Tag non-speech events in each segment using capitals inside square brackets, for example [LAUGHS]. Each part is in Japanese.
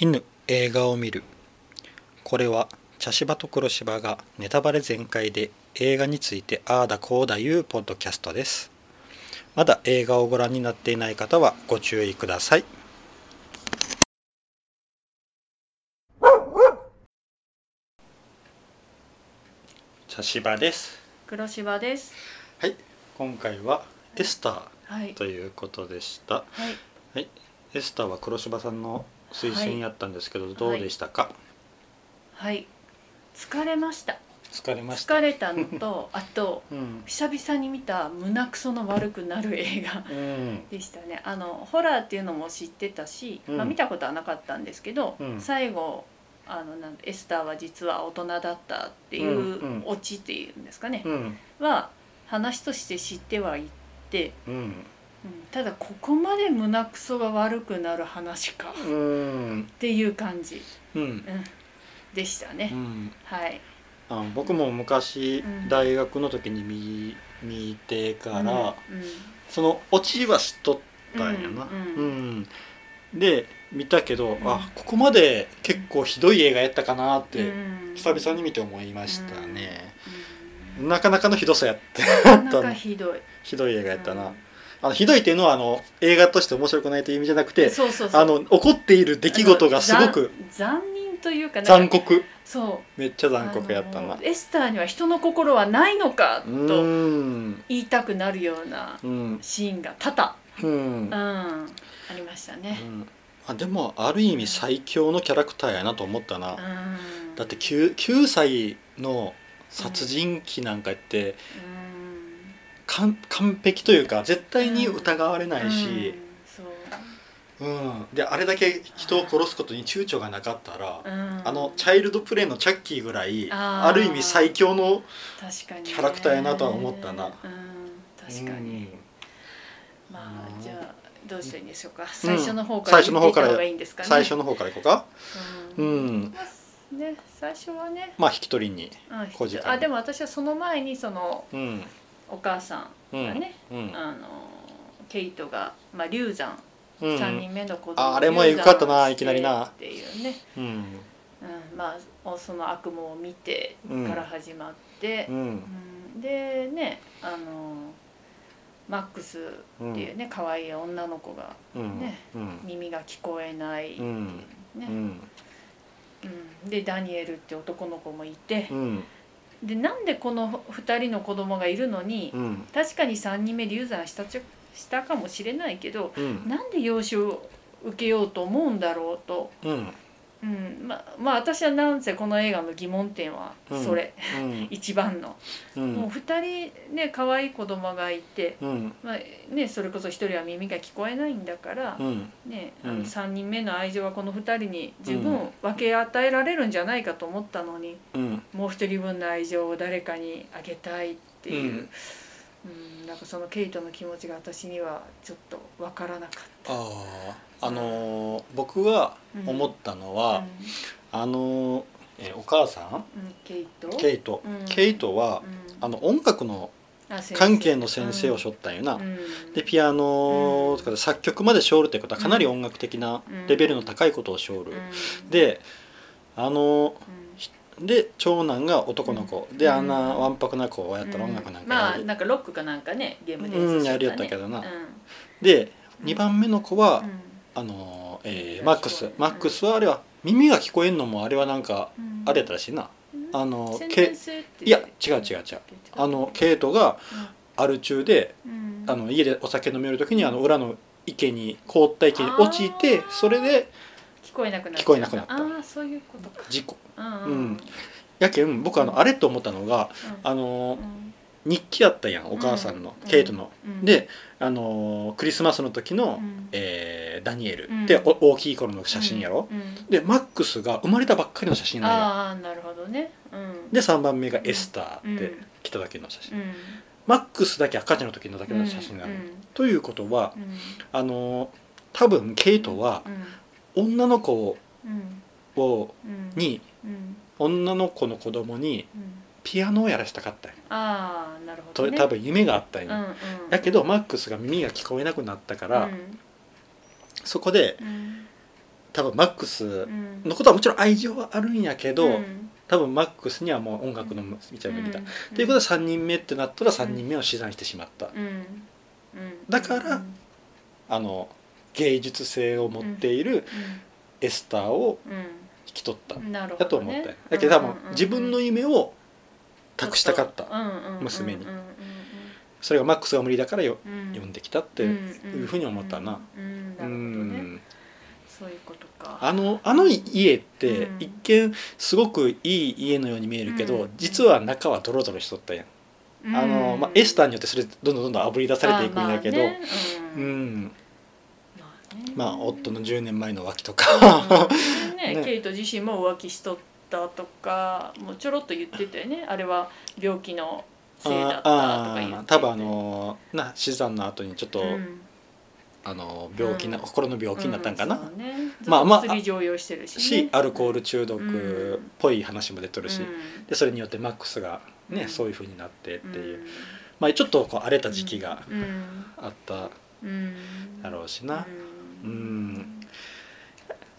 犬映画を見る。これは茶芝と黒芝がネタバレ全開で映画についてああだこうだいうポッドキャストです。まだ映画をご覧になっていない方はご注意ください。茶芝です。黒芝です。はい。今回はエスタはい。ーということでした。はい。エスターは黒芝さんの推薦やったんですけど、い。どうでしたか、はい。疲れました。疲れました。疲れたのと、[LAUGHS] あとうん。久々に見た胸くその悪くなる映画うん。でしたね。あのホラーっていうのも知ってたし、うん。まあ見たことはなかったんですけど、うん。最後。あのなんエスターは実は大人だったっていうオチっていうんですかね、うん。は話として知ってはいって、うんうん。ただここまで胸くそが悪くなる話か。うん。っていう感じ、うん。うん、でしたね、うん。はい。あの僕も昔うん。大学の時に見見てから、うん。そのオチは知っとったんやな、うん。うん。で見たけど、うん。あここまで結構ひどい映画やったかなって、うん。久々に見て思いましたね、うん。なかなかのひどさやってなかなかひどい。[LAUGHS] ひどい映画やったな、うんあのひどいっていうのはあの映画として面白くないという意味じゃなくてそうそうそう。あの起こっている出来事がすごく残残忍というか残酷。そう。めっちゃ残酷やったな。エスターには人の心はないのかうとん。言いたくなるようなうん。シーンが多々、うん。うん、ありましたね、うん。あでもある意味最強のキャラクターやなと思ったな、うん、だって 9, 9歳の殺人鬼なんかってうん完完璧というか絶対に疑われないし、うん。うん。であれだけ人を殺すことに躊躇がなかったら、そう、うん、あのチャイルドプレイのチャッキーぐらいある意味最強のキャラクターやなとは思ったな。うん、確かに、まあうん。じゃあどうしたらいいんでしょう。か、最初の方から最初の方からいいいんですかね。最初の方からいこうか。ううん。んまあね最初はね、まあ引き取りにうん。あでも私はその前にそのうんお母さうんんがね、うんあのケイトが、まあ、流産、うん3人目の子供ああれもエグかったな流産いきなりな。っていうね、うん。うん、まあその悪夢を見てから始まって。う、ん。うん。でねあのマックスっていうね可愛い女の子がうん。ねうん。耳が聞こえないっていううん。ね、うん。うん。でダニエルって男の子もいて。う、んでなんでこの2人の子供がいるのに、うん。確かに3人目流産したしたかもしれないけどうん。なんで養子を受けようと思うんだろうと、うん。うん、ままあ私はなんせこの映画の疑問点はそれ、うん。[LAUGHS] 一番の、うん。もう2人ね可愛い子供がいて、うん。まあね、それこそ1人は耳が聞こえないんだから、うん。ね、あのうん3人目の愛情はこの2人に十分分け与えられるんじゃないかと思ったのに、うんもう1人分の愛情を誰かにあげたいっていう、うん。うんなんかそのケイトの気持ちが私にはちょっと分からなかった。あああのー僕は思ったのは、あのーえーお母さん？ケイト？ケイト、うん。ケイトは、うん。あの音楽の関係の先生をしょったんよな、うん。でピアノとかで作曲までしょるってことはかなり音楽的なレベルの高いことをしょる、うん。であのうんで長男が男の子、でうん。あんなわんぱくな子をやったら音楽なんかまあやる、なんかロックかなんかねゲームでうんやりよったけどな。うん。で2番目の子は、うん。あのえー耳マックス。マックスはあれは耳が聞こえんのもあれはなんかうん。あれやったらしいな、うん。あの先けいや違う違う違う。あのケイトがアル中でうん。あの家でお酒飲める時にあの裏の池に凍った池に落ちてそれで聞こえなくなっ聞こえなくなった。ああそういうことか。事故。うんやけん僕あのあれと思ったのがあのうん。日記やったやんお母さんの、うん。ケイトの、うん。であのクリスマスの時の、うん。えーダニエル、うん。でお大きい頃の写真やろ、でマックスが生まれたばっかりの写真なんや。ああなるほどね。うん。で3番目がエスターってうん。来た時の写真、うん。マックスだけ赤ちゃんの時のだけの写真なの、うん。ということはうん。あの多分ケイトはうん女の子うんをうん。にうん。女の子の子供にうん。ピアノをやらせたかったんよ。ああなるほとどね。多分夢があったんよ、うんうん。だけどマックスが耳が聞こえなくなったから、うん。そこでうん。多分マックスうんのことはもちろん愛情はあるんやけど、うん。多分マックスにはもう音楽の道が見た、うん。ということで3人目ってなったら3人目を死産してしまった、だからあの芸術性を持っているエスターをうん引き取った、だと思ったよ。だけど多分自分の夢を託したかった、娘に。それがマックスが無理だからようん。読んできたっていうふうに思ったな、うんそういうことか。あのあの家ってうん。一見すごくいい家のように見えるけど、うん実は中はドロドロしとったやん、あのまあ、エスターによってそれどんどんどんどんあぶり出されていくんだけど、ううん。んまあ夫の10年前の浮気とうか、ん。[LAUGHS] ねね。ケイト自身も浮気しとったとかもうちょろっと言ってたよね。あれは病気のせいだったとか言って多分あのな死産の後にちょっと、うん。あの病気な、うん。心の病気になったんかな、ねまあまあしてるし,、ね、しアルコール中毒うんっぽい話も出とるし、うん。でそれによってマックスがね、うん。そういう風になってっていう、うん。まあちょっとこう荒れた時期がうん。あったうん。だろうしな、ううん。ん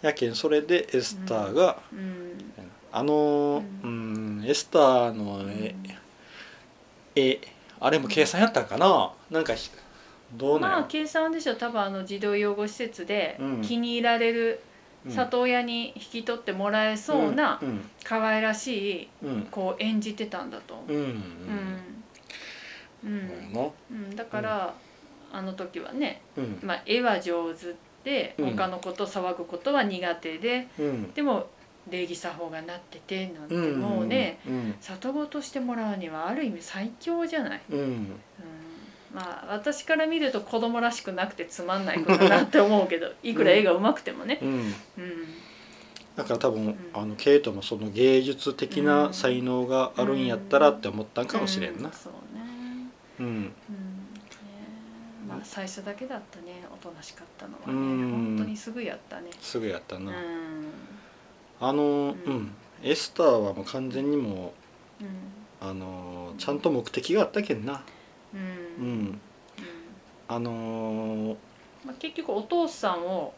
やけんそれでエスターが、うん。あのううん、エスターの絵絵あれも計算やったんかな？なんかひどうなんまあ計算でしょ。多分あの児童養護施設でうん。気に入られるうん。里親に引き取ってもらえそうなうん。可愛らしいうん。子を演じてたんだと思う。だから、あの時はね、うん。まあ、絵は上手でうん。他の子と騒ぐことは苦手で、うん。でも礼儀作法がなっててなんてうんもうね、うん。里子としてもらうにはある意味最強じゃない？うん。うん。まあ私から見ると子供らしくなくてつまんない子だなって思うけどいくら絵が上手くてもね。うん。うん。だから多分、んあのケイトもその芸術的な才能があるんやったらって思ったんかもしれんなうそうね。うん最初だけだったねおとなしかったのはね。うん。本当にすぐやったね。すぐやったうん。な、あのうん、うん。エスターはもう完全にもうあのちゃんと目的があったけんな。ううん。んうん。あのまあ、結局お父さんを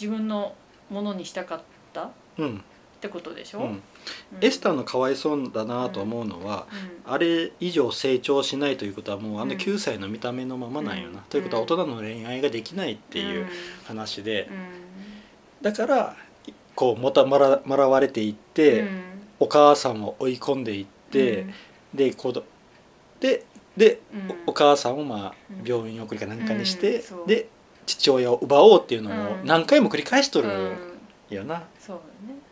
自分のものにしたかった？っうん、てことでしょ、うん、うん。エスターのかわいそうだなと思うのは、あれ以上成長しないということはもうあのうん。9歳の見た目のままなんよな、うん。ということは大人の恋愛ができないっていう話で、うん。だからこうもたもらわれていって、うん。お母さんを追い込んでいって、で子どでで、うん。おお母さんをまあうん。病院送りかなんかにして、で父親を奪おうっていうのをうん。何回も繰り返しとうん。るよな、そう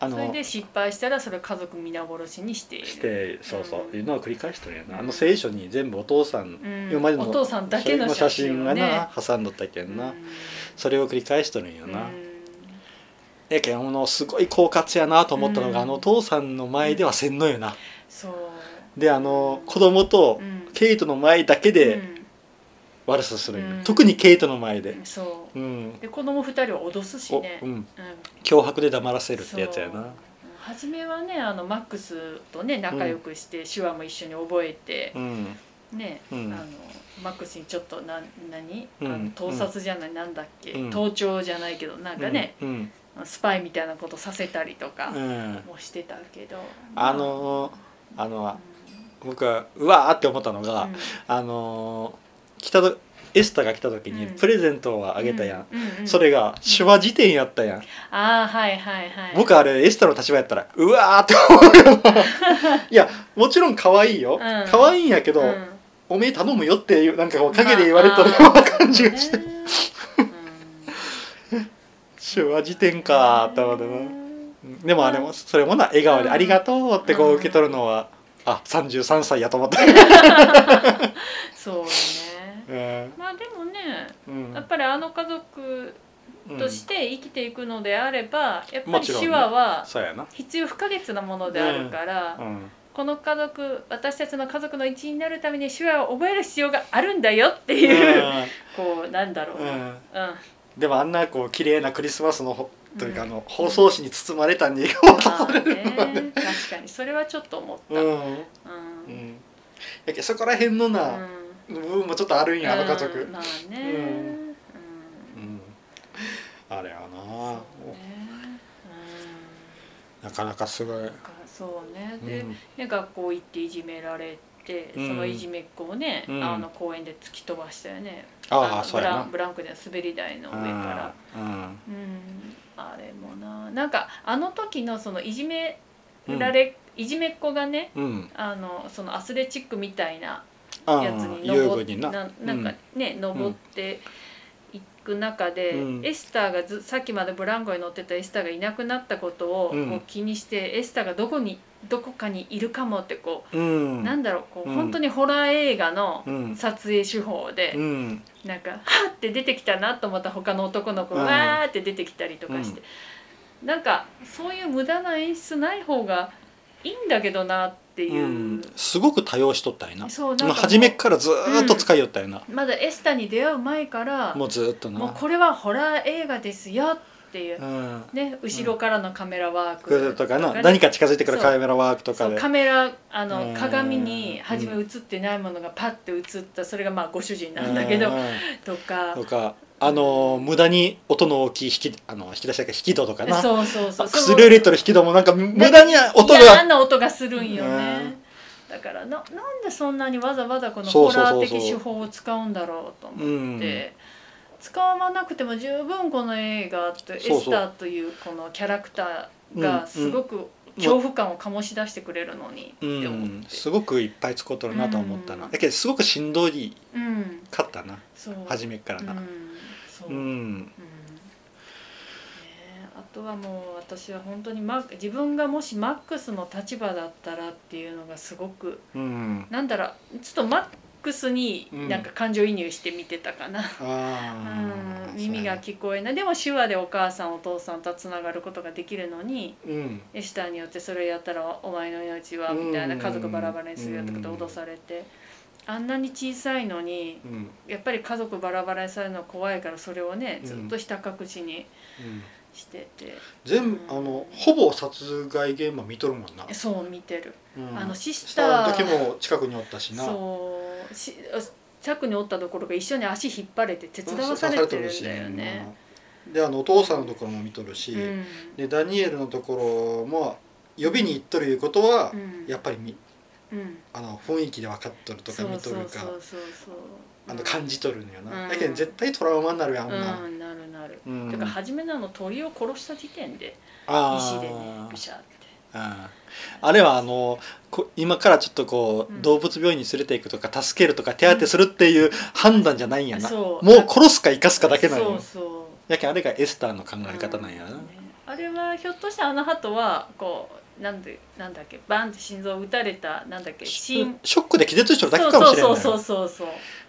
あのそれで失敗したらそれを家族皆殺しにしている。してそうそう、うん。いうのを繰り返しとるよな、うんあの聖書に全部お父さん、うん。今までのお父さんだけの写真がな挟んどったけんな、うん。それを繰り返しとるんよな、うん。やけんあのすごい狡猾やなと思ったのが、うん。あのお父さんの前ではせんのよな、そう。であの子供とうん。ケイトの前だけでうん悪さするうん。特にケイトの前で、そう。うん。で子供二人を脅すしおね、うん、うん。脅迫で黙らせるってやつやな。初めはねあのマックスとね仲良くして、手話も一緒に覚えてう、ん。ね、うん。あのマックスにちょっとな何、うん。あの盗撮じゃない、なんだっけ、うん。盗聴じゃないけどなんかね、うん。スパイみたいなことさせたりとかうん。もしてたけど、あのあうん。の僕はうわーって思ったのが、うん。あの来たとエスタが来た時にうん。プレゼントをあげたやん、うんうんうん。それが手話辞典やったやん、ああはいはいはい。僕あれエスタの立場やったらうわーって思うよ。[LAUGHS] いやもちろん可愛いよ、うん。可愛いんやけど、うん。おめえ頼むよっていうなんかこう陰で言われとるような感じがして、ね [LAUGHS] 手話辞典かーって思ってな。うん。でもあれもそれもな笑顔で「うん。ありがとう」ってこう受け取るのは、あ33歳やと思って、[LAUGHS] そうねうん。まあでもねうん。やっぱりあの家族として生きていくのであれば、やっぱり手話は必要不可欠なものであるから、うん。この家族私たちの家族の一員になるために手話を覚える必要があるんだよっていう、こうなんだろうな、うん。うん。でもあんなこう綺麗なクリスマスのほというかあうん。の包装紙に包まれたにまあね確かに。それはちょっと思った、ううん。んうん。やけそこら辺のな、部分もちょっとあるんやあの家族、うんまあね、うん。うん。うんあれやな。ね。なかなかすごい、そうね。うで,、ん。で学校行っていじめられて、うん。そのいじめっ子をね、うん。あの公園で突き飛ばしたよね。ああのそうやな。ブランクで滑り台の上から。うん。うん。あれもな。なんかあの時のそのいじめられ、いじめっ子がねうん。あのそのアスレチックみたいなあやつに遊登っ具にな。ななんかね、登っていく中で、うん。エスターがずさっきまでブランコに乗ってたエスターがいなくなったことをうん。こう気にして、エスターがどこにどこかにいるかもってこうう、ん。なんだろうこう、うん。本当にホラー映画のうん。撮影手法で、うん。なんかはーって出てきたなと思った他の男の子がうん。わーって出てきたりとかして、なんかそういう無駄な演出ない方がいいんだけどなっていう。う、ん。すごく多用しとったんやな。そうなん初めっからずーっと使いよったんやな、まだエスタに出会う前からもうずーっとな。もうこれはホラー映画ですよっていう、うん。ね、後ろからのカメラワーク。とかなね。何か近づいてくるカメラワークとかで。カメラあの、うん。鏡に初め映ってないものがパッて映ったそれがまあご主人なんだけど、うん。とか。とかあのー無駄に音の大きい引きあの引き出しだけ引き戸とかな。そうそうそう。あ薬を入れとる引き戸もなんか無駄に音嫌がな音がするんようねん。だからななんでそんなにわざわざこのホラー的手法を使うんだろうと思って。うん使わなくても十分この映画とエスターというこのキャラクターがすごく恐怖感を醸し出してくれるのにって思うんって、すごくいっぱい使うとるなと思ったな、うん。だけどすごくしんどいうん、かったな。初めっからな。うん、あとはもう私は本当にマ自分がもしマックスの立場だったらっていうのがすごくうん。なんだろうちょっとマックスになんか感情移入して見てたかな。ああうん、耳が聞こえない。でも手話でお母さんお父さんとつながることができるのにうん。エスターによってそれやったらお前の命はみたいな家族バラバラにするよってことを脅されて。あんなに小さいのにうん。やっぱり家族バラバラにされるの怖いからそれをねうん。ずっとひた隠しにうん。してて、全部あのほぼ殺害現場見とるもんな、そう見てる、うん。あのシススターターの時も近くにおったしな。そうし近くにおったところが一緒に足引っ張れて手伝わされてるんだよね。うん。であのお父さんのところも見とるし、うん。でダニエルのところも呼びに行っとるいうことは、うん。やっぱりみうん。あの雰囲気で分かっとるとか見とるかあの感じとるんよな、うん。だけど絶対トラウマになるやんな、うんなるなる、うん。だから初めのあの鳥を殺した時点で石でねブシャってあれはあのこ今からちょっとこう、うん。動物病院に連れていくとか助けるとか手当てするっていう判断じゃないんやな、そう。もう殺すか生かすかだけなんよそうそう。やけんあれがエスターの考え方なんやな、うん。ねあれはひょっとしたらあの鳩はこうなんでなんだっけバンって心臓を打たれたなんだっけ心ショックで気絶しとるだけそうかもしれない。そうそうそう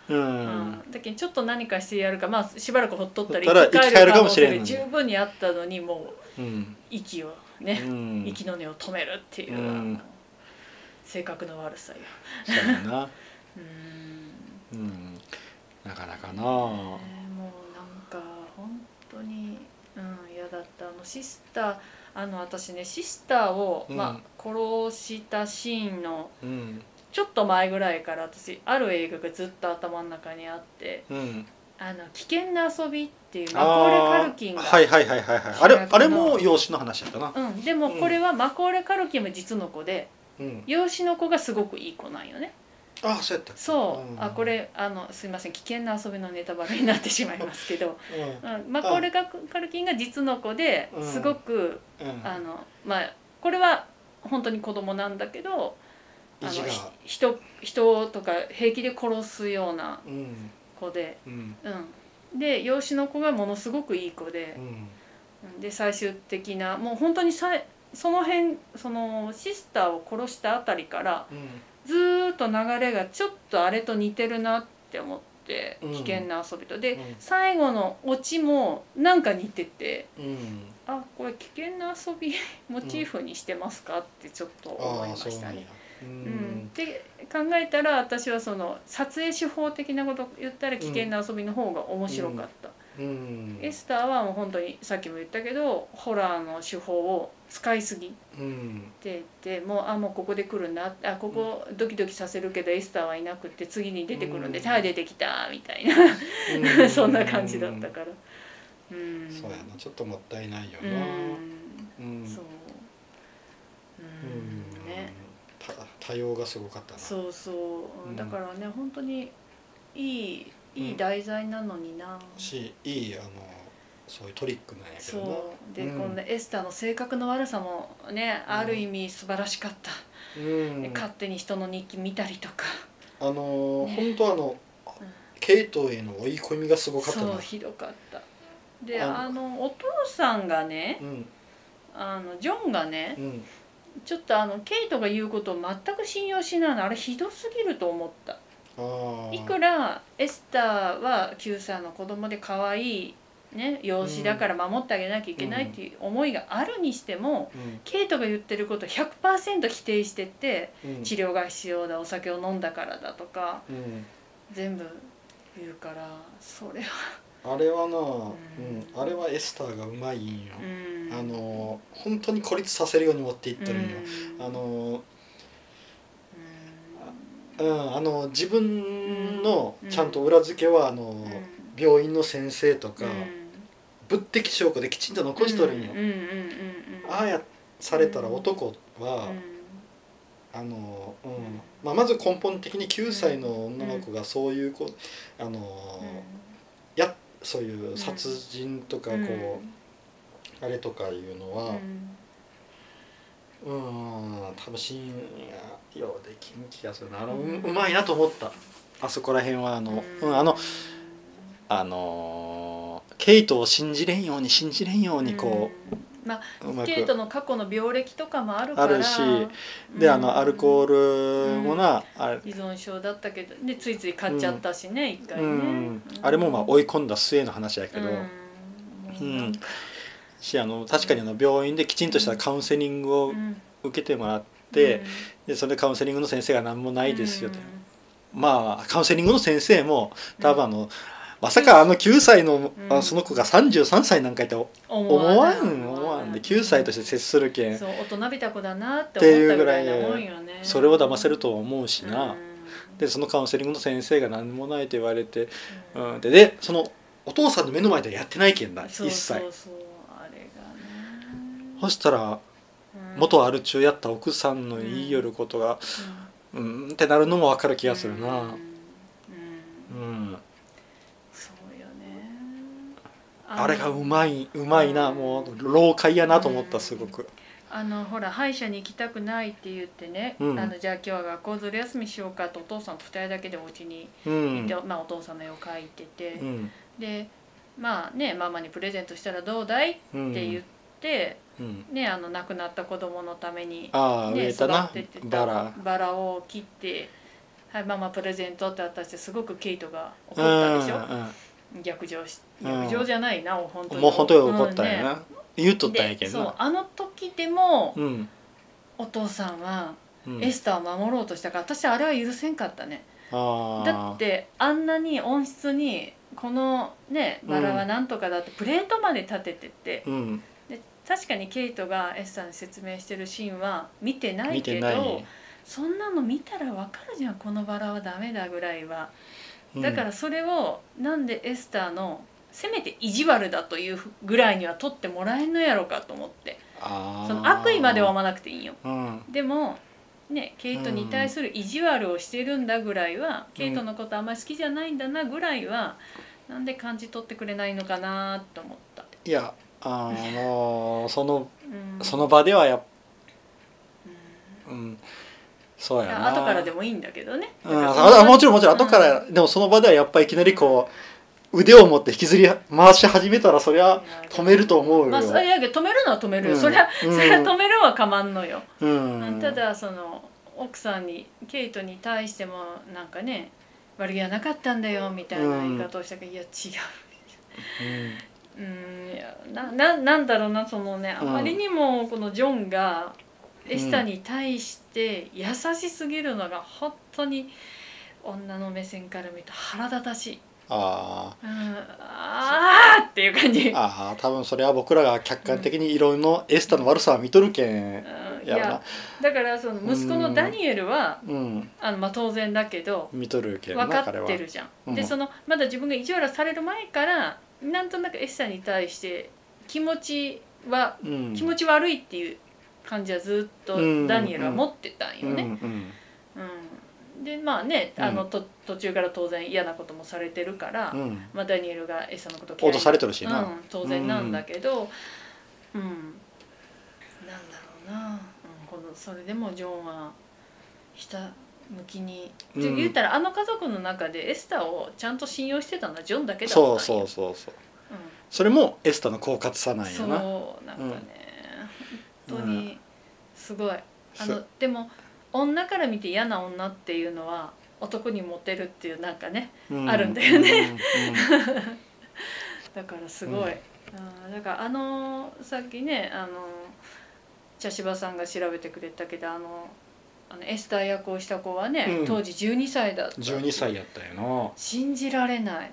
そうううん。ん、だけどちょっと何かしてやるかまあしばらくほっとったらほったら生き返るかもしれんのに。十分にあったのにもううん。息をうね、ん息の根を止めるっていう、うん。性格の悪さよ。そうやな。[LAUGHS] うん。うん。なかなかな。ねもうなんか本当にうん嫌だった。あのシスターあの私ねシスターを、うん。まあ、殺したシーンのうん。ちょっと前ぐらいから私ある映画がずっと頭の中にあってうん「あの危険な遊び」っていうマコーレ・カルキンが、はいはいはいはいはい。あれあれも養子の話やったな。うん、でもこれはマコーレ・カルキンも実の子でうん。養子の子がすごくいい子なんよね。あそうやったそう、ん。あこれあのすいません危険な遊びのネタバレになってしまいますけど、うん。うん、マコーレ・カルキンが実の子でうん。すごく、うん。あのまあこれは本当に子供なんだけどあの人人とか平気で殺すようなうん子で、うん。うん、で養子の子がものすごくいい子で。で最終的なもう本当にさいその辺そのシスターを殺したあたりからうん。ずーっと流れがちょっとあれと似てるなって思ってうん。危険な遊びと、で、うん。最後のオチもなんか似ててうん。あこれ危険な遊び [LAUGHS] モチーフにしてますか？ってちょっと思いあましたね。うなん。って考えたら私はその撮影手法的なこと言ったら危険な遊びの方が面白かった、うん。エスターはもう本当にさっきも言ったけどホラーの手法を使いすぎうんててもうあもうここで来るんだあここドキドキさせるけどエスターはいなくって次に出てくるんでうんはい出てきたみたいな。うん。[LAUGHS] そんな感じだったから。うん。そうやな。ちょっともったいないような、ん。うん。そう多様がすごかったな。そうそう、うん。だからね本当にいいいい題材なのにな、しいいあのそういうトリックなんやけそどな。う。で、うん。このエスターの性格の悪さもねある意味素晴らしかった、うん。勝手に人の日記見たりとか、あのね。本当あのうん。ケイトへの追い込みがすごかったなそうひどかった。でああのお父さんがねうん。あのジョンがねうんちょっとあのケイトが言うことを全く信用しないのあれひどすぎると思った。いくらエスターは9歳の子供で可愛いね養子だから守ってあげなきゃいけないっていう思いがあるにしても、ケイトが言ってることを100%否定してってうんうん。治療が必要だお酒を飲んだからだとかうん。全部言うからそれはあれはな、うん。んあれはエスターがうまいんよ、うん。あの本当に孤立させるように持っていってるんよ、うん。あのううん、あの自分のうん。ちゃんと裏付けはあの、ん。病院の先生とか、うん。物的証拠できちんと残しとるんよ、ああやされたら男は、あの、うん。まあ、まず根本的に9歳の女の子がそういうこあの、やそういう殺人とかこう、あれとかいうのはうん。多分ようできん気がするな。あのううん。うまいなと思った。あそこら辺はあの、うん、あのあのケイトを信じれんように信じれんようにこうんまあく。ケイトの過去の病歴とかもあるから。あるしであのアルコルールもな、あれ。依存症だったけどでついつい買っちゃったしね一、回うね、ん、あれもまあ追い込んだ末の話やけど、うん。しあの確かにあの病院できちんとしたカウンセリングをうん。受けてもらって、でそれでカウンセリングの先生が何もないですよと、まあカウンセリングの先生も多分あの、まさかあの9歳の、うん。あその子が33歳なんかいって思思わん思わんで9歳として接するけん。そう大人びた子だなって思ったぐうぐらいなもんよね。それを騙せるとは思うしな、うん。でそのカウンセリングの先生が何もないと言われて、うん。うん、ででそのお父さんの目の前ではやってないけんだ一切そうそう。あれがね。そしたらうん。元アル中やった奥さんの言いよることがうん、ってなるのも分かる気がするな。うんうんうん、そうよねあれがうまいいうまいな、うん。もう老快やなと思ったうんすごく。あのほら歯医者に行きたくないって言ってね、うん。あのじゃあ今日は学校ずる休みしようかとお父さんと2人だけでお家にう行って、んまあ、お父さんの絵を描いてて、うん。でまあねママにプレゼントしたらどうだいってうん。言って、うん。ねあの亡くなった子供のために、ああ植ね、えたな育てバラ。バラを切って「はいママプレゼント」って渡してすごくケイトが怒うったでしょ、ん逆上しうん。逆上じゃないな、本当に。うんもう本当に怒ったんやうんね。な、言うとったんやけでそうどなあの時でも、うん。お父さんはうん。エスターを守ろうとしたから私あれは許せんかったね。あだってあんなに温室にこのねバラはなんとかだってプレートまで立ててて、うん。で確かにケイトがエスターに説明してるシーンは見てない見けどそんなの見たらわかるじゃんこのバラはダメだぐらいはだからそれをなんでエスターのせめて意地悪だというぐらいには取ってもらえんのやろかと思って。その悪意までは思わなくていいんよ。うん。でもねケイトに対する意地悪をしてるんだぐらいは、ケイトのことあんまり好きじゃないんだなぐらいはなんで感じ取ってくれないのかなと思った、いやあのその [LAUGHS] うん、その場ではやっうん。うんそういややな。後からでもいいんだけどね、うん、あもちろんもちろん。後から、でもその場ではやっぱりいきなりこう腕を持って引きずり回し始めたらそりゃ止めると思うよ、まあそれやけど止めるのは止めるよ、うん。そりゃうん。そりゃ止めるはかまんのよ、うん、ただその奥さんにケイトに対してもなんかね悪気はなかったんだよみたいな言い方をしたけど、いや違う。うんいやなななんだろうなそのねあまりにもこのジョンがエスタに対して優しすぎるのが本当に女の目線から見ると腹立たしい。あうん、あーっていう感じ。ーあー多分それは僕らが客観的にいろいろエスタの悪さは見とるけん。うん。いやろな。やだからその息子のダニエルはうん。あの、まあ、当然だけど見とるけんな分かってるじゃん。うん。でそのまだ自分が意地悪される前からなんとなくエスタに対して気持ちはうん、気持ち悪いっていう感じはずっとうんダニエルは持ってたんようんね。うん。うん。でまあねあの、うんと途中から当然嫌なこともされてるから、うん。まあ、ダニエルがエサのこと脅されてるしな。うん、当然なんだけど、うんなんだろうな、うん、このそれでもジョンはひた向きに、うん。で言ったらあの家族の中でエスターをちゃんと信用してたのはジョンだけだったんよ。そうそうそうそう。うん。それもエスタの狡猾さなんやな。そうなんかね、当にすごい、あのでも女から見て嫌な女っていうのは男にモテるっていうなんかねうん。あるんだよね。[LAUGHS] だからすごい、うん。だからあのさっきねあの茶芝さんが調べてくれたけどあのあのエスター役をした子はね、うん。当時12歳だった。12歳やったよ信じられない。な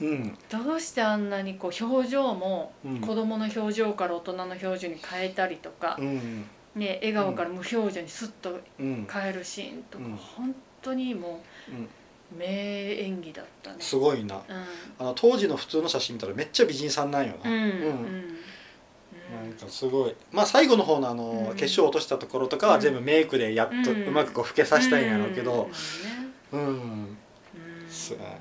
うん。どうしてあんなにこう表情もうん子供の表情から大人の表情に変えたりとかう、ん。ね、笑顔から無表情にスッとうん。変えるシーンとか、うん。本当にもう名演技だったね。すごいな。うん。あの当時の普通の写真見たらめっちゃ美人さんなんよな、うんうん。なんかすごい。まあ最後の方のあの、うん。化粧落としたところとかは全部メイクでやっとうまくこう老けさせたいんやろうけど。うん、うん。うん。すなかなか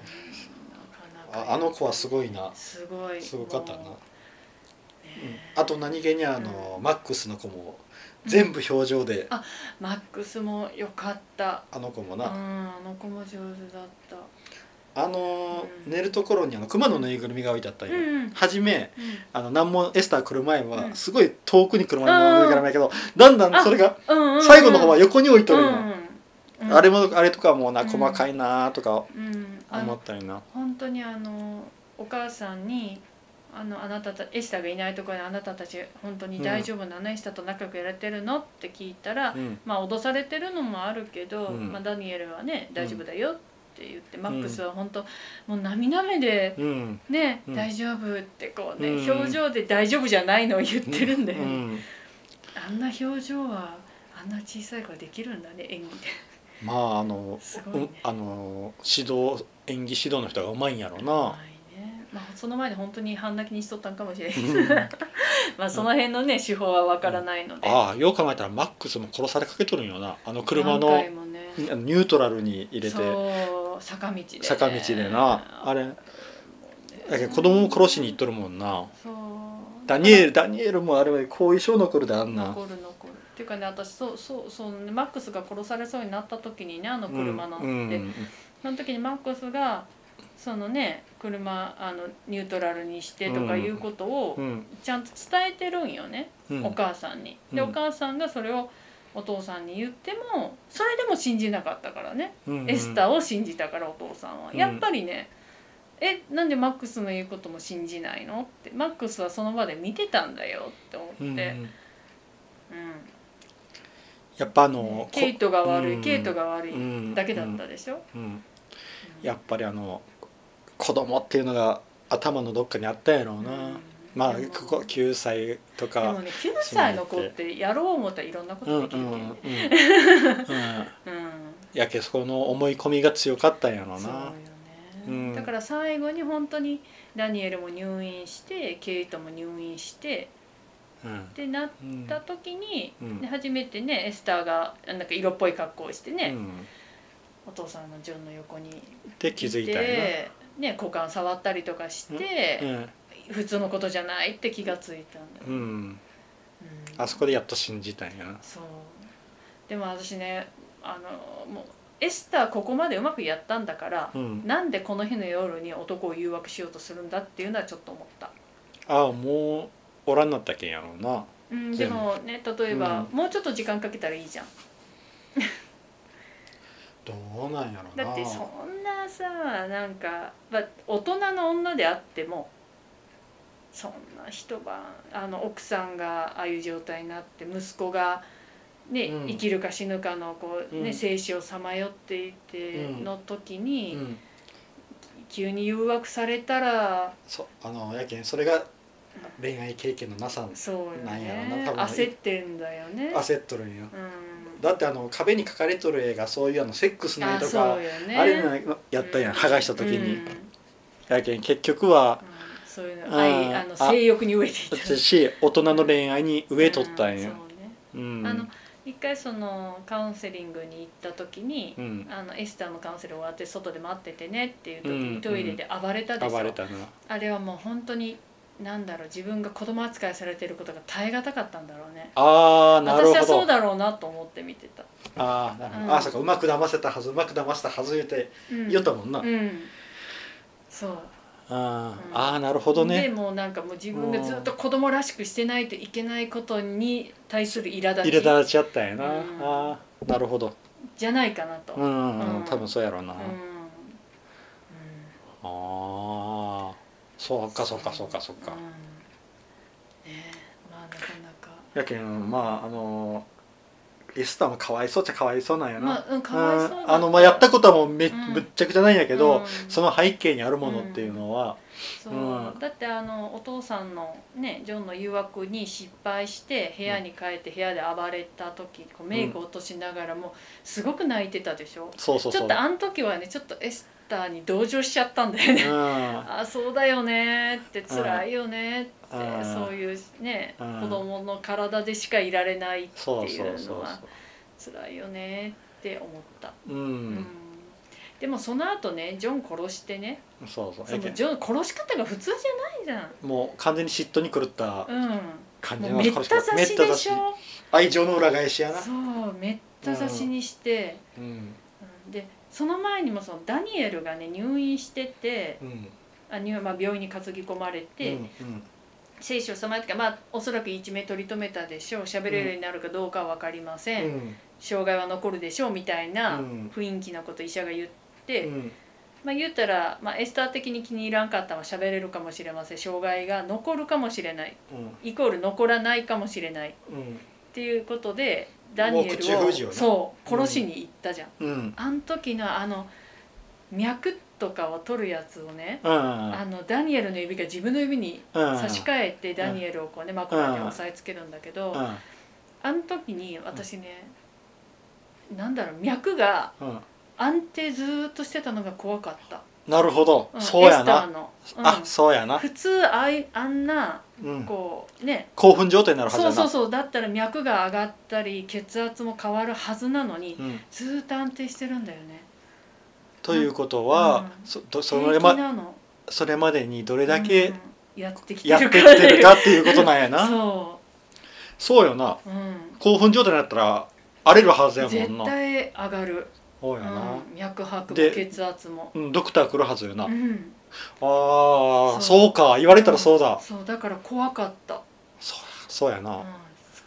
ああの子はすごいな、すごい。すごかったな。もううんねあと何気にあの、マックスの子も全部表情で、あマックスも良かった。あの子もうんな、あの子も上手だった。あの、うん。寝るところにあの熊のぬいぐるみが置いてあったんよ、うん初めあの何もエスター来る前は、うん。すごい遠くに車のぬいぐるみやけどだんだんそれがうんうん最後の方は横に置いとるんよ、うんうん。あれもあれとかもなうん。細かいなとか思ったりな、本当にあのお母さんにあのあなたたエスタがいないところであなたたち本当に大丈夫なの、エスタと仲良くやれてるのって聞いたら、うん。まあ脅されてるのもあるけど、うん。まあ、ダニエルはね大丈夫だよって言って、マックスは本当もう涙目でうん。ね、うん。大丈夫ってこうね、うん。表情で大丈夫じゃないのを言ってるんだよね、うん。あんな表情はあんな小さい子ができるんだね演技でまああのね。うんあの指導演技指導の人がうまいんやろうな、まあ、その前で本当に半泣きにしとったんかもしれないうん。[LAUGHS] まあその辺のね手法はわからないので、ああよう考えたらマックスも殺されかけとるんよな。あの車何のね。ニュートラルに入れて。そう坂道で、ね、坂道でな。あれだけど子供も殺しに行っとるもんな。そう。ダニエルダニエルもあれは後遺症残るであんな。残る残るっていうかね私そうそうそうねマックスが殺されそうになった時にねあの車乗って、うんうん。その時にマックスがそのね車あのニュートラルにしてとかいうことをうんちゃんと伝えてるんよね、うん。お母さんに。で、うん。お母さんがそれをお父さんに言ってもそれでも信じなかったからね、うんエスターを信じたからお父さんは。うん。やっぱりねえなんでマックスの言うことも信じないのってマックスはその場で見てたんだよって思って、うんうんやっぱあのケイトが悪い、うん。ケイトが悪いうん。だけだったでしょ、うん。うん。やっぱりあの子供っていうのが頭のどっかにあったやろうな、うん。まあここ9歳とでかもね9歳の子ってやろう思ったらいろんなことできるけやけそこの思い込みが強かったんやろうな。だから最後に本当にダニエルも入院してケイトも入院してうんってなっうんた時に、うん。で初めてねエスターがなんか色っぽい格好をしてね、うん。お父さんのジョンの横にで気づいたね股間触ったりとかして、な普通のことじゃないって気がついたんだよ、うん、あそこでやっと信じたんや。なそう。でも私ねあのもうエスターここまでうまくやったんだから、うん。なんでこの日の夜に男を誘惑しようとするんだっていうのはちょっと思った、ああもうおらんなったけんやろうな。うん、でもね例えば、うもうちょっと時間かけたらいいじゃん。[LAUGHS] どうなんやろうな。だってそんなさなんか、まあ、大人の女であってもそんな一晩あの奥さんがああいう状態になって息子が、ねうん。生きるか死ぬかのこう、ねうん。生死をさまよっていてうん。の時に、うん。急に誘惑されたらそうあのやけんそれが恋愛経験のなさなんやろね。な多分。焦ってんだよね。焦っとるんよ。うん、だってあの壁に書かれとる絵がそういうあのセックスの絵あとかそうよね。あれのやったやん剥がした時に。うん。うんやけん結局はそういうあの愛ーあの性欲に飢えていた。し大人の恋愛に植えとったんよ。うんね。うん。一回そのカウンセリングに行った時に、うん。あのエスターのカウンセリング終わって外で待っててねっていう時うんにトイレで暴れたでしょ、暴れたな。あれはもう本当になんだろう自分が子供扱いされてることが耐え難かったんだろうね。ああなるほど。私はそうだろうなと思って見てた、あーなるほど、うん。あーそうかうまく騙せたはずうまく騙したはず言うてうん、言ったもんな、うん。そう。あー、うん。あーなるほどでねもうなんかもう自分がずっと子供らしくしてないといけないことに対する苛立ち。入れ立ちあったんやな、うん。ああなるほど。じゃないかなと、うん、うんうん多分そうやろうな、うん。ああそうかそうかそうかそうか、うん。ねえまあなかなか。やけんまああのエスターもかわいそうっちゃかわいそうなんやな、まあうんかわいそうあのまあやったことはもうめ,、うん。ぶっちゃくちゃないんやけど、うん。その背景にあるものっていうのは、そう、うん。だってあのお父さんのねジョンの誘惑に失敗して部屋に帰って部屋で暴れた時こうメイク落としながらもすごく泣いてたでしょ、そうそうそう。ちょっとあの時はねちょっとエスターに同情しちゃったんだよね、うん。あそうだよねって辛いよねって、うん。そういうね、うん。子供の体でしかいられないっていそうのは辛いよねって思った、そうん、でもその後ねジョン殺してね。そうそう。そのジョン殺し方が普通じゃないじゃん。もう完全に嫉妬に狂ったうん。感じのもうめった刺しでしょ。愛情の裏返しやな。そうめった刺しにして、うん。うん。でその前にもそのダニエルがね入院しててうん。あ入まあ、病院に担ぎ込まれて、うん聖書を様ってかまあおそらく一命取り留めたでしょう。喋れるようになるかどうかは分かりません、うん。障害は残るでしょうみたいなうん。雰囲気のこと医者が言って、うん。まあ、言ったら、まあ、エスター的に気に入らんかったのは喋れるかもしれません。障害が残るかもしれない。イコール残らないかもしれない。っうん。ていうことでダニエルをそう殺しに行ったじゃん、うん。あの時のあの脈とかを取るやつをね、うんあのダニエルの指が自分の指にうん差し替えてダニエルをこうね枕に押さえつけるんだけど、うんあの時に私ね、なんだろう脈がうん安定ずーっとしてたのが怖かった、なるほど。うんそうやエスターなの、うん。あそうやな。普通あいあんなうん。こうね。興奮状態になるはずやな。そうそうそう。だったら脈が上がったり血圧も変わるはずなのにうん。ずーっと安定してるんだよね。ということはうん。そとそ平気れまなの。それまでにどれだうけん。やってきてやってきるかてるかっていうことなんやな。[LAUGHS] そそうよな。う、うん、興奮状態になったら荒れるはずやも絶んな。対上がる、そうやな。うん、脈拍もで血圧も、うんドクター来るはずよな。うん、ああそう。か。言われたらそうだ。そうだから怖かった、そうそうやうん。な、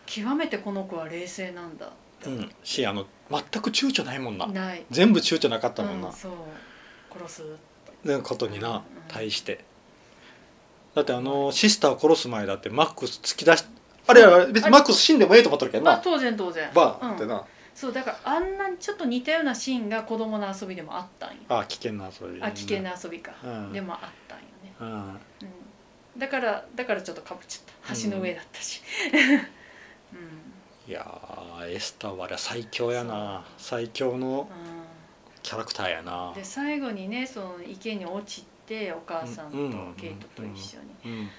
極めてこの子は冷静なんだうん。しあの全く躊躇ないもんな。ない。全部躊躇なかったもんな。うん、そう。殺すねことにうん。な対して。だってあのシスターを殺す前だってマックス突き出しあれは別にマックス死んでもええと思ってるけどな。まあ当然当然。バーンってうん。な、そうだからあんなちょっと似たようなシーンが子供の遊びでもあったんよ。ああ危険な遊びあ危険な遊びか、うん。でもあったんよね、うん。うん、だからだからちょっとかぶっちゃった。橋の上だったし、[LAUGHS] うん。いやーエスターはあれは最強やな。最強のうん。キャラクターやな。で最後にねその池に落ちてお母さんとうんケイトと一緒うん。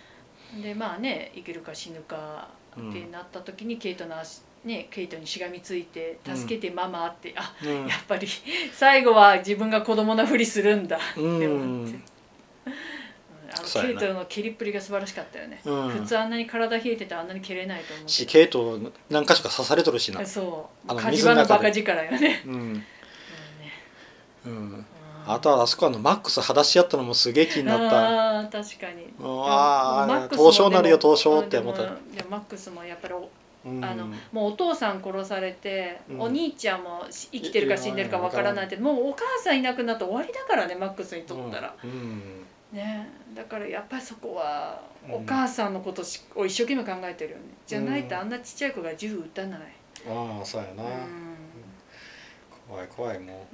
に、でまあね生きるか死ぬかってなった時にケイトの足ねケイトにしがみついて「助けてママ」って、あうん。やっぱり最後は自分が子供のふりするんだってう思って、んうん。あのケイトの蹴りっぷりが素晴らしかったよね、うん。普通あんなに体冷えててあんなに蹴れないと思うしケイト何か所か刺されとるしな。そう。火事場のバカ力よね,、うん。うん。あとはあそこあのマックス裸足やったのもすげえ気になった。あー確かに。ああ凍傷なるよ凍傷って思った。マックスもやっぱりあのもうお父さん殺されて、うん。お兄ちゃんもし生きてるか死んでるかわからないってもうお母さんいなくなって終わりだからねマックスにとったら、うん。ね。だからやっぱりそこはうん。お母さんのことしを一生懸命考えてるよね。じゃないとうんあんなちっちゃい子が銃撃たない、ああそうやな。うん。怖い怖いも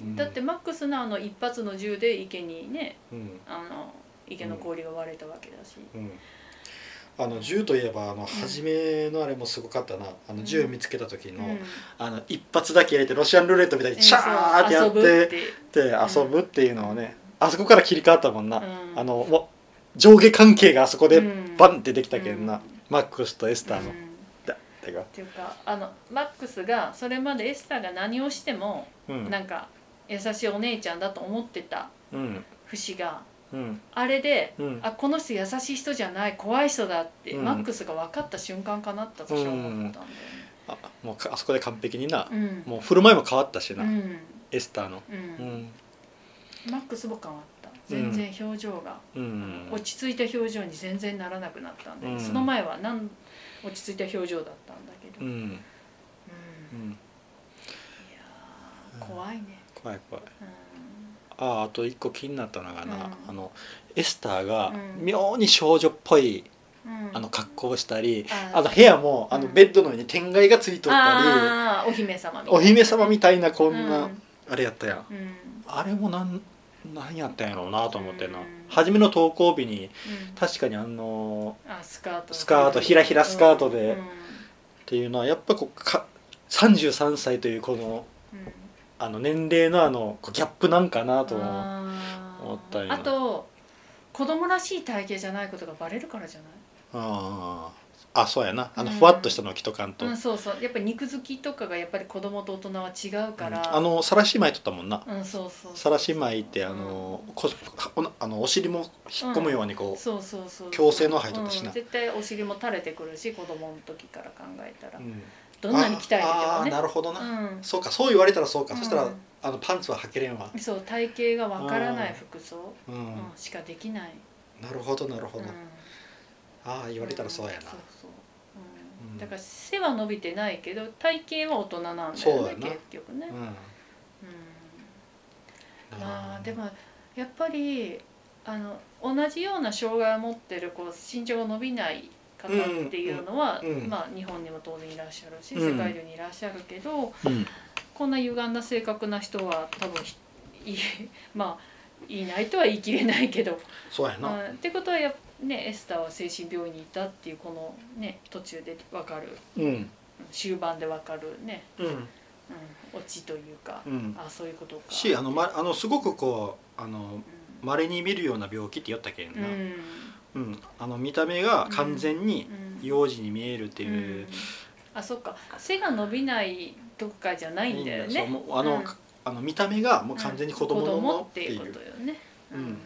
う。ん。うん。だってマックスのあの一発の銃で池にねううん。あの池の氷が割れたわけだし、うんあの銃といえばあの初めのあれもすごかったな。あの銃見つけた時の、うん。あの一発だけ入れてロシアンルーレットみたいにえシャーってやってて。で遊ぶっていうのをね、あそこから切り替わったもんな、うん。あのもう上下関係があそこでうん。バンってできたけんな、うん。マックスとエスターの、っていうかあのマックスがそれまでエスターが何をしても、うん。なんか優しいお姉ちゃんだと思ってたうん。節がうんあれで、うん。あこの人優しい人じゃない怖い人だって、うん。マックスが分かった瞬間かなって私は思ったんだよね。あもうかあそこで完璧にな、うん。もう振る舞いも変わったしな、うん。エスターの。ううん。んマックスも変わった。全然表情が、うん。落ち着いた表情に全然ならなくなったんで、うん。その前はなん落ち着いた表情だったんだけど、うん。うん。いうん。やー怖いね、怖い怖い。うんあああと一個気になったのがな、うん。あのエスターがうん。妙に少女っぽいうん、あの格好をしたり、ああの部屋もあのうんベッドの上に天蓋がついとったり、お姫様みたいな。お姫様みたいなこんな、うん。あれやったやん。うん。あれもなんなんやったんやろうなと思ってな、うん。初めの登校日にうん。確かにあのあスカートスカートひらひらスカートで。っていうのはやっぱこうか33歳というこのうんあの年齢のあのこうギャップなんかなと思ったんやなあと子供らしい体型じゃないことがバレるからじゃない？あああそうやな。あのうん。ふわっとしたのを着とかんと、うん、そうそう。やっぱり肉付きとかがやっぱり子供と大人は違うから、うん。あのさらし巻いとったもんな。うんそうそうさらし巻いてあの,、こおあのお尻も引っ込むようにこう、そうそうそう。矯正の入っとったしな。うん。絶対お尻も垂れてくるし子供の時から考えたら、うんどんなに鍛えててああーもねなるほどな、うん。そうかそう言われたらそうか、うん。そしたらあのパンツは履けれんわ、そう体型がわからないうん服装、うん。うん。しかできない、なるほどなるほど、うん。ああ言われたらそうやな、んそうそう。だから背は伸びてないけど体型は大人なんだよね結局ね、うん。うん。まあでもやっぱりあの同じような障害を持ってるこう身長が伸びない方っていうのは、まあ、日本にも当然いらっしゃるし、うん。世界中にいらっしゃるけどうん。こんな歪んだ性格な人は多分ひ [LAUGHS] いまあいないとは言い切れないけど、そうやな、うんってことはやっね、エスターは精神病院にいたっていうこの、ね、途中で分かるうん。終盤で分かるね、うん。うん、オチというか、うん。あそういうことか。しあの,、ま、あのすごくこうあのうんまれに見るような病気って言ったけんな、うんうん。あの見た目が完全にうん。幼児に見えるっていう、うん。あそっか。背が伸びないとかじゃないんだよね。あの、うん。あの見た目がもう完全に子供のもの子っていうことよね。うん。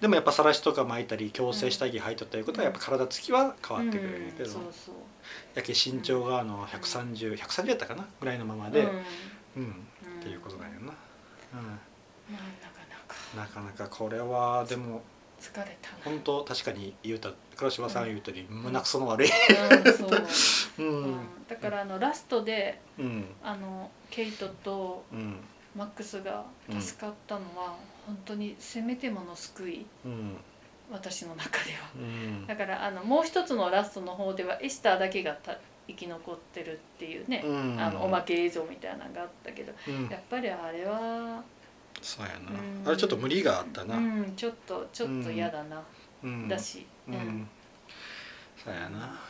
でもやっぱさらしとか巻いたり矯正下着履いとったいうことはやっぱ体つきは変わってくるん。やけど、やけ身長があの130130やったかな？ぐらいのままで、うん。うん。うん。っていうことだよな、まあなかなか。うん、なかなかこれはでも疲れたな。本当確かに言うた黒柴さん言うとり、胸くその悪い、うん [LAUGHS] だからあのラストでうん。あのケイトとうん。マックスが助かったのは、本当にせめてもの救いうん。私の中では。うん。だからあのもう一つのラストの方ではエスターだけがた生き残ってるっていうね、うん。あのおまけ映像みたいなのがあったけど。うん。やっぱりあれは、そうやな、うん。あれちょっと無理があったな、うん、ちょっとちょっと嫌だな、うん。だし、うん、うん。そうやな。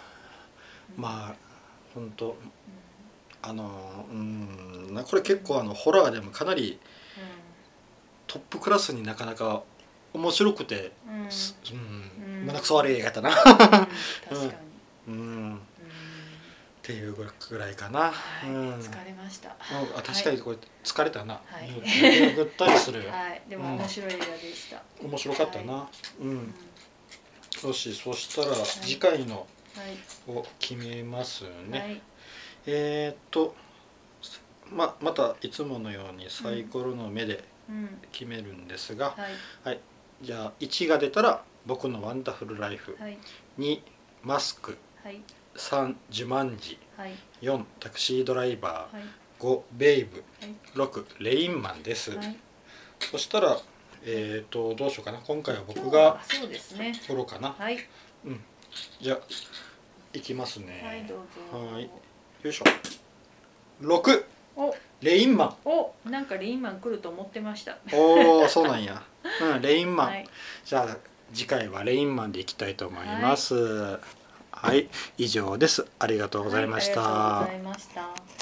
まあ本当あのうん。なこれ結構あのホラーでもかなりトップクラスになかなか面白くて、うん。胸くそ悪い映画やったな。うん。確かに、[LAUGHS] うん。うんっていうぐらいかな、はい、うん。疲れました。うん。あ確かにこれ疲れたな、はい。ぐぐったりするよ、はい。でも面白い映画でした、面白かったな、はうん。よしそしたらい。次回のはい。を決めますね、はい。えーっとままたいつものようにサイコロの目でうん。決めるんですが、はい。じゃあ1が出たら僕のワンダフルライフはい。2マスクはい3ジュマンジはい。4タクシードライバはい。ー5ベイブ。はい。6レインマンです、はい。そしたらえーっとどうしようかな。今回は僕がそうですね。取ろうかな。はい。じゃあいきますね。はいどうぞ。はい。よいしょ。6お。レインマン。おなんかレインマン来ると思ってました。おおそうなんや、うん、レインマン、はい。じゃあ次回はレインマンでいきたいと思いますはい、以上です。ありがとうございました、はいありがとうございました。